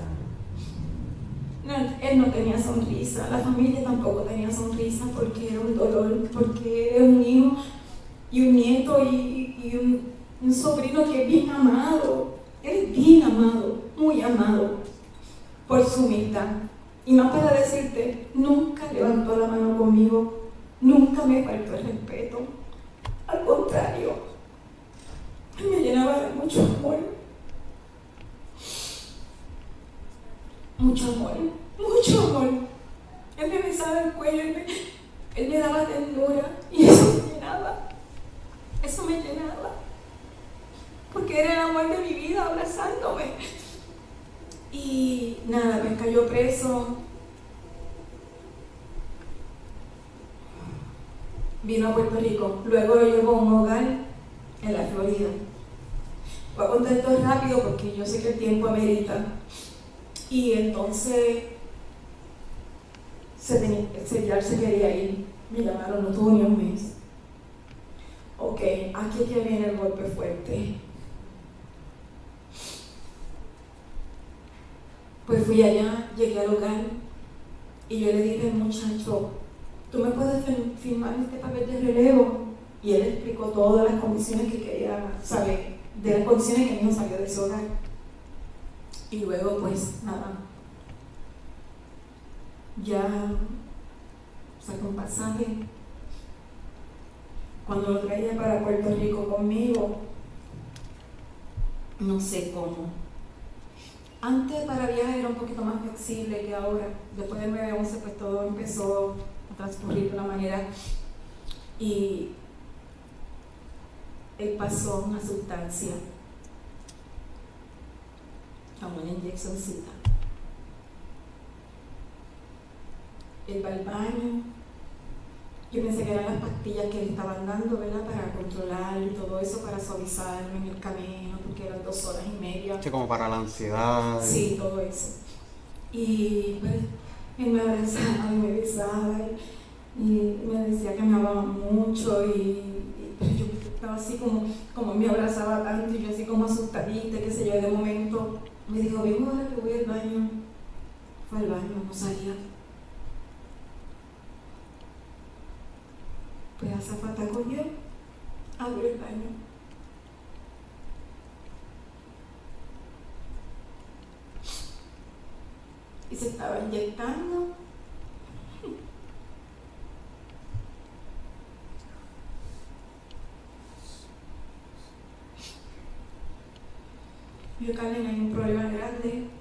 No, él no tenía sonrisa, la familia tampoco tenía sonrisa porque era un dolor, porque era un hijo y un nieto y, y un, un sobrino que es bien amado, él es bien amado, muy amado por su humildad. Y más para decirte, nunca levantó la mano conmigo, nunca me faltó el respeto. Al contrario, me llenaba de mucho amor. Mucho amor, mucho amor. Él me besaba el cuello, él me, él me daba ternura y eso me llenaba. Eso me llenaba porque era el amor de mi vida abrazándome. Y nada, me cayó preso. Vino a Puerto Rico. Luego lo llevó a un hogar en la Florida. Voy a contar rápido porque yo sé que el tiempo amerita. Y entonces se se, ya se quería ir. Me llamaron, no tuvo ni un mes. Ok, aquí que viene el golpe fuerte. Pues fui allá, llegué al hogar y yo le dije al muchacho, ¿tú me puedes firmar este papel de relevo? Y él explicó todas las condiciones que quería saber, de las condiciones que mi hijo salió de ese hogar. Y luego, pues, nada, ya sacó un pasaje. Cuando lo traía para Puerto Rico conmigo, no sé cómo, antes para viajar era un poquito más flexible que ahora. Después del 9-11 pues todo empezó a transcurrir de una manera y él pasó una sustancia a una inyeccióncita. Él va al baño Yo pensé que eran las pastillas que le estaban dando, ¿verdad? Para controlar y todo eso, para suavizarme en el camino, porque eran dos horas y media. Sí, como para la ansiedad. Sí, todo eso. Y pues, él me abrazaba y me besaba y, me decía que me amaba mucho y, y pues, yo estaba así como, como me abrazaba tanto y yo así como asustadita, qué sé yo, de momento me dijo, vengo ahora que voy al baño. Fue al baño, no salía. Pues Azafata cogió, abrió el baño. Y se estaba inyectando. Yo, Karen, hay un problema grande.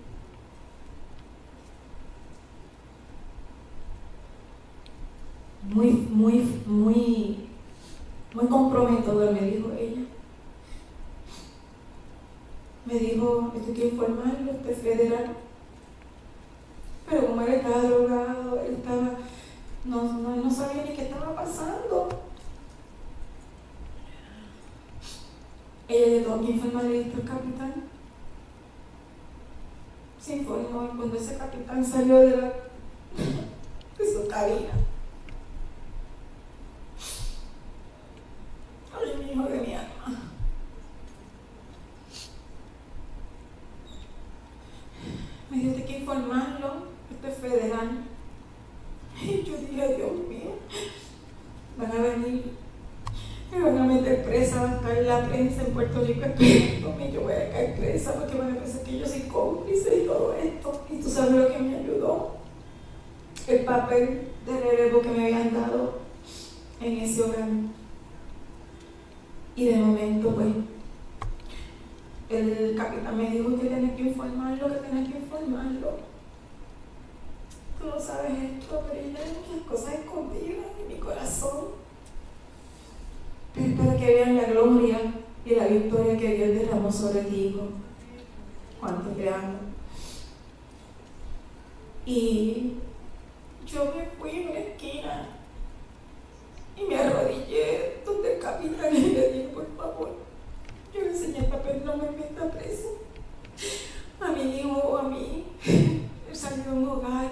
Muy, muy, muy, muy comprometedor, me dijo ella. Me dijo, esto que informarlo, este federal. Pero como él estaba drogado, él estaba, no, no, no sabía ni qué estaba pasando. Ella le tuvo que informarle esto al capitán se informó cuando ese capitán salió de, la, de su cabina. Ay, mi hijo de mi alma. Me dijo, hay que informarlo, esto es federal. Y yo dije, Dios mío, van a venir, me van a meter presa, va a estar la prensa en Puerto Rico esperándome, yo voy a caer presa porque van a pensar que yo soy cómplice y todo esto. Y tú sabes lo que me ayudó, el papel de relevo que me habían dado en ese hogar. Y de momento, pues, el capitán me dijo que tenés que informarlo, que tenés que informarlo. Tú no sabes esto, pero yo tengo muchas cosas escondidas en mi corazón. Pero para que vean la gloria y la victoria que Dios derramó sobre ti, hijo. Cuánto te amo. Y yo me fui en una esquina y me arrodillé donde el capitán y le dije, por favor, yo le enseñé el papel, no me meta preso. A mi hijo o a mí, él salió de un hogar.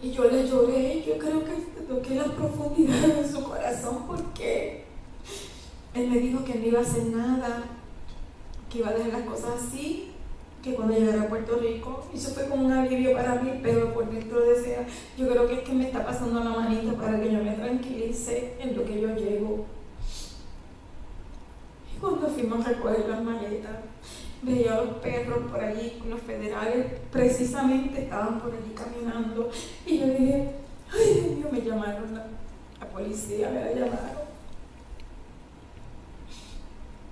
Y yo le lloré, yo creo que toqué la profundidad de su corazón porque él me dijo que no iba a hacer nada, que iba a dejar las cosas así, que cuando llegara a Puerto Rico, eso fue como un alivio para mí, pero por dentro decía, yo creo que es que me está pasando la manita para que yo me tranquilice en lo que yo llego. Y cuando fuimos a recoger las maletas, veía a los perros por allí, los federales precisamente estaban por allí caminando, y yo dije, ay Dios mío, me llamaron la, policía, me la llamaron.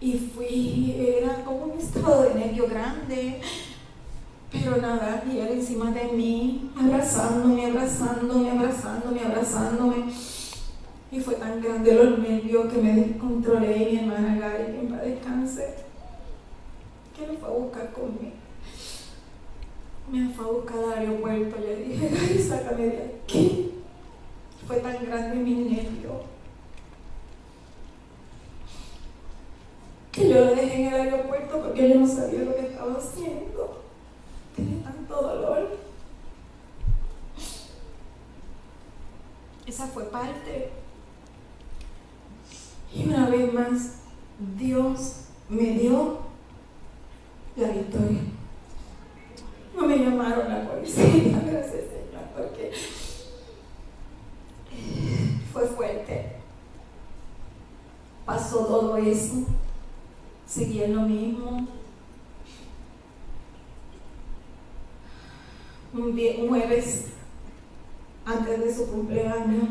Y fui, era como un estado de nervio grande, pero nada, y él encima de mí, abrazándome, abrazándome, abrazándome, abrazándome. Y fue tan grande los nervios que me descontrolé y mi hermana Gary, en paz descanse, fue a buscar conmigo. Me fue a buscar al aeropuerto, yo le dije, Gary, sácame de aquí. Fue tan grande mi nervio que yo lo dejé en el aeropuerto porque yo no sabía lo que estaba haciendo. Tenía tanto dolor. Esa fue parte. Y una vez más, Dios me dio la victoria. No me llamaron la policía, gracias Señor, porque fue fuerte. Pasó todo eso seguí lo mismo. Un, un jueves antes de su cumpleaños,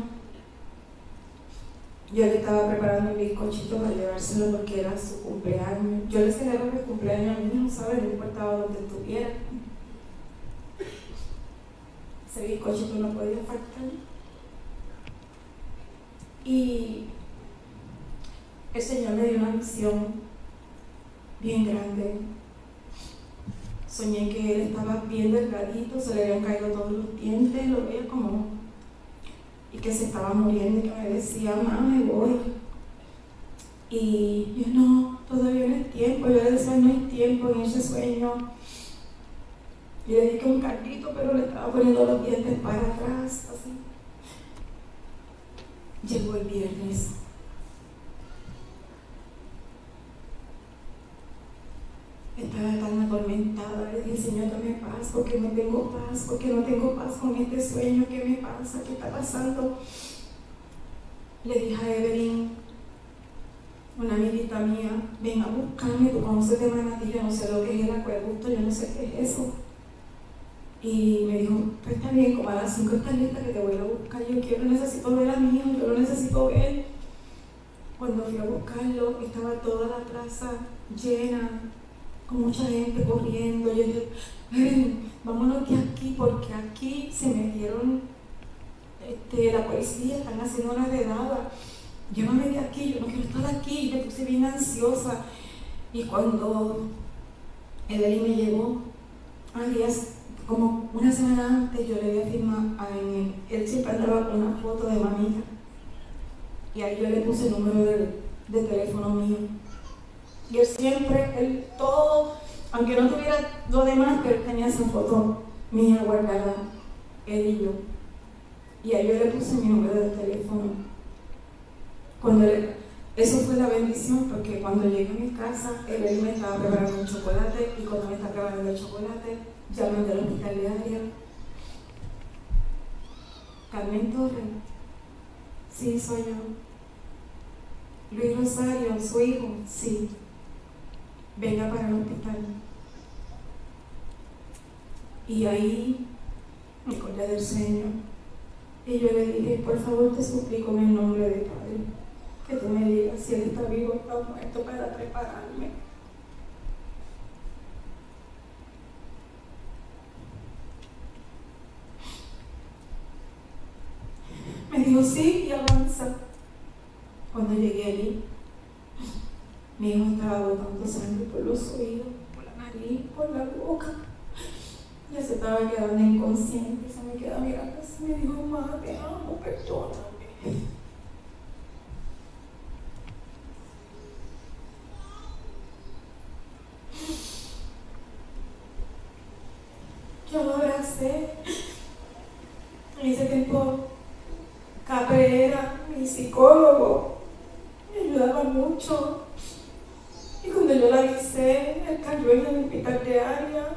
yo le estaba preparando un bizcochito para llevárselo porque era su cumpleaños. Yo le celebro mi cumpleaños a mí, ¿sabes? No importaba donde estuviera. Ese bizcochito no podía faltar. Y el Señor me dio una visión bien grande. Soñé que él estaba bien delgadito, se le habían caído todos los dientes, lo veía como, y que se estaba muriendo y que me decía, mamá, me voy. Y yo no, todavía no es tiempo. Yo le decía, no hay tiempo en ese sueño. Y le dije un cartito, pero le estaba poniendo los dientes para atrás, así. Llegó el viernes. Estaba tan atormentada, le dije, Señor, dame paz, porque no tengo paz, porque no tengo paz con este sueño, ¿qué me pasa? ¿Qué está pasando? Le dije a Evelyn, una amiguita mía, ven a buscarme, tú conoces de manatí, yo no sé lo que es el acueducto, yo no sé qué es eso. Y me dijo, pues está bien, como a las 5 estás lista que te voy a buscar, yo quiero, necesito ver a mi hijo, yo lo necesito ver. Cuando fui a buscarlo, estaba toda la plaza llena, con mucha gente corriendo. Yo dije, vámonos de aquí, porque aquí se metieron este, la policía, están haciendo una redada llévame de aquí, yo no quiero estar aquí, me puse bien ansiosa. Y cuando Evelyn me llegó, días, como una semana antes, yo le había firmado, a él, él siempre andaba con una foto de mamita. Y ahí yo le puse el número de teléfono mío. Y él siempre, él todo, aunque no tuviera lo demás, pero él tenía esa foto mía guardada, él y yo. Y ahí yo le puse mi número de teléfono. Cuando eso fue la bendición porque cuando llegué a mi casa, él me estaba preparando un chocolate y cuando me estaba preparando el chocolate, llamé del hospital diario. Carmen Torres, sí, soy yo. Luis Rosario, su hijo, sí. Venga para el hospital. Y ahí me acordé del Señor. Y yo le dije, por favor te suplico en el nombre de Padre que tú me digas si él está vivo o está muerto para prepararme. Me dijo sí y avanza. Cuando llegué allí, mi hijo estaba botando sangre por los oídos, por la nariz, por la boca. Ya se estaba quedando inconsciente, se me queda mirando así, me dijo, mamá, te amo, perdóname. Yo lo abracé. En ese tiempo, Capre era mi psicólogo. Me ayudaba mucho. Y cuando yo la avisé, él cayó en el hospital de área.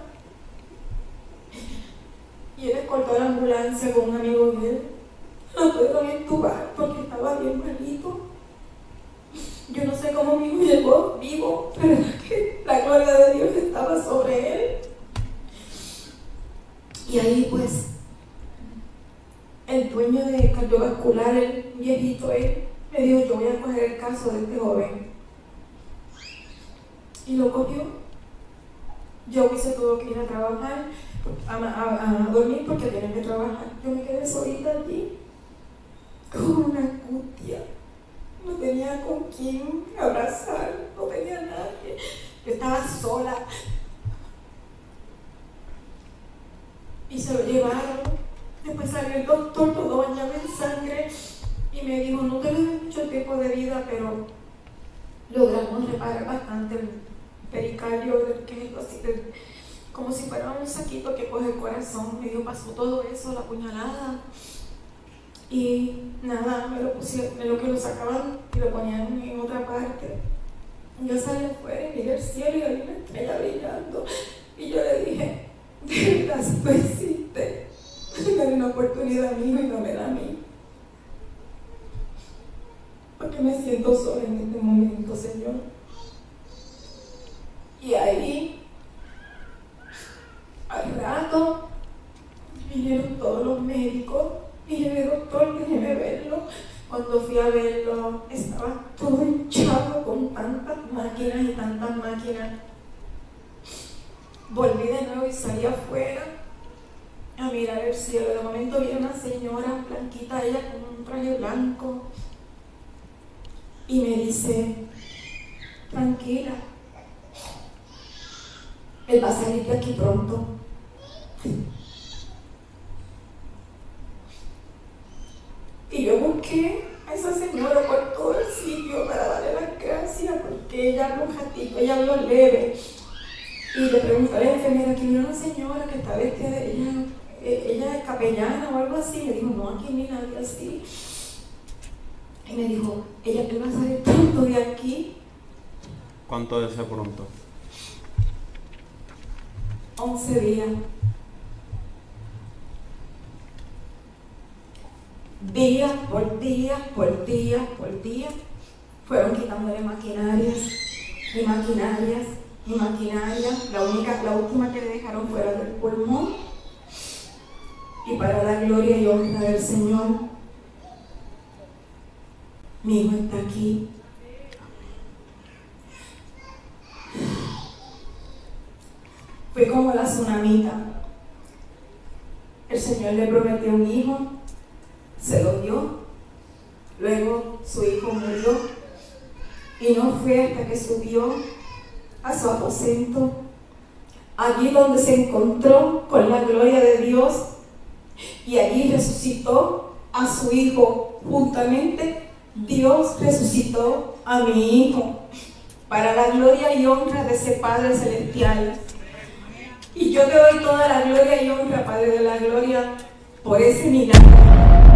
Y él escoltó la ambulancia con un amigo de él. Lo pudieron entubar porque estaba bien malito. Yo no sé cómo mi hijo llegó vivo, pero la gloria de Dios estaba sobre él. Y ahí pues el dueño de cardiovascular, el viejito, él me dijo, yo voy a coger el caso de este joven. Y lo cogió. Yo se tuvo que ir a trabajar, a, dormir porque tenía que trabajar. Yo me quedé solita allí, con una angustia. No tenía con quién abrazar, no tenía nadie. Yo estaba sola, y se lo llevaron. Después salió el doctor todo bañado en sangre y me dijo, no tenemos mucho tiempo de vida, pero logramos reparar bastante pericardio, que es así, como si fuera un saquito que coge el corazón. Me dijo, pasó todo eso, la puñalada. Y nada, me lo pusieron, me lo que lo sacaban y lo ponían en otra parte. Yo salí afuera y miré el cielo y había una estrella brillando. Y yo le dije, de verdad, tú existes, dale una oportunidad a mí y no me da a mí. Porque me siento sola en este momento, Señor. Y ahí, al rato, vinieron todos los médicos el doctor, déjeme verlo. Cuando fui a verlo, estaba todo hinchado con tantas máquinas y tantas máquinas Volví de nuevo y salí afuera a mirar el cielo. De momento vi una señora blanquita, ella con un traje blanco, y me dice, tranquila, él va a salir de aquí pronto. Y yo busqué a esa señora por todo el sitio para darle las gracias, porque ella habló un ratito, ella habló leve. Y le pregunté a la enfermera que una señora que está vestida de ella, eh, ella es capellana o algo así. Le dijo, no, aquí ni nadie así. Y me dijo, ella te va a salir pronto de aquí. ¿Cuánto es ese pronto? 11 días. Día por día, por día, por día, fueron quitándole maquinarias y maquinarias y maquinarias. La única, la última que le dejaron fuera del pulmón. Y para la gloria y honra del Señor, mi hijo está aquí. Fue como la tsunamita. El Señor le prometió un hijo, se lo dio, luego su hijo murió y no fue hasta que subió a su aposento, allí donde se encontró con la gloria de Dios y allí resucitó a su hijo juntamente. Dios resucitó a mi hijo para la gloria y honra de ese Padre Celestial. Y yo te doy toda la gloria y honra, Padre de la gloria, por ese milagro.